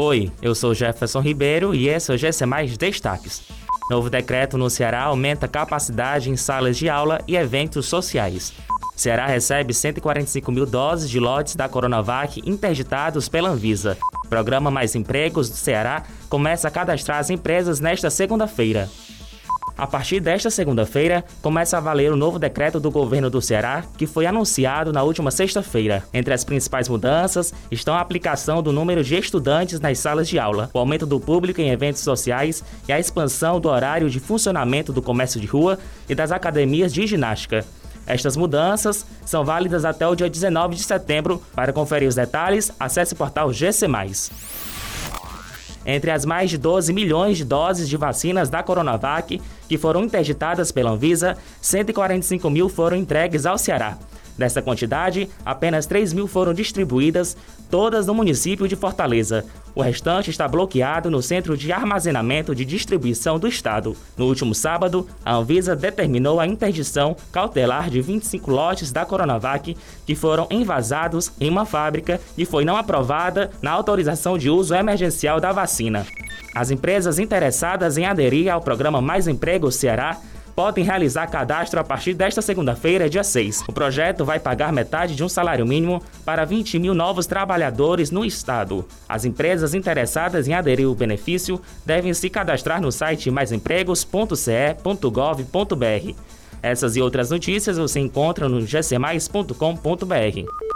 Oi, eu sou Jefferson Ribeiro e esse é o GC Mais Destaques. Novo decreto no Ceará aumenta a capacidade em salas de aula e eventos sociais. Ceará recebe 145 mil doses de lotes da Coronavac interditados pela Anvisa. Programa Mais Empregos do Ceará começa a cadastrar as empresas nesta segunda-feira. A partir desta segunda-feira, começa a valer o novo decreto do governo do Ceará, que foi anunciado na última sexta-feira. Entre as principais mudanças estão a aplicação do número de estudantes nas salas de aula, o aumento do público em eventos sociais e a expansão do horário de funcionamento do comércio de rua e das academias de ginástica. Estas mudanças são válidas até o dia 19 de setembro. Para conferir os detalhes, acesse o portal GC. Entre as mais de 12 milhões de doses de vacinas da Coronavac que foram interditadas pela Anvisa, 145 mil foram entregues ao Ceará. Dessa quantidade, apenas 3 mil foram distribuídas, todas no município de Fortaleza. O restante está bloqueado no Centro de Armazenamento de Distribuição do Estado. No último sábado, a Anvisa determinou a interdição cautelar de 25 lotes da Coronavac que foram envasados em uma fábrica e foi não aprovada na autorização de uso emergencial da vacina. As empresas interessadas em aderir ao programa Mais Emprego Ceará podem realizar cadastro a partir desta segunda-feira, dia 6. O projeto vai pagar metade de um salário mínimo para 20 mil novos trabalhadores no estado. As empresas interessadas em aderir ao benefício devem se cadastrar no site maisempregos.ce.gov.br. Essas e outras notícias você encontra no gcmais.com.br.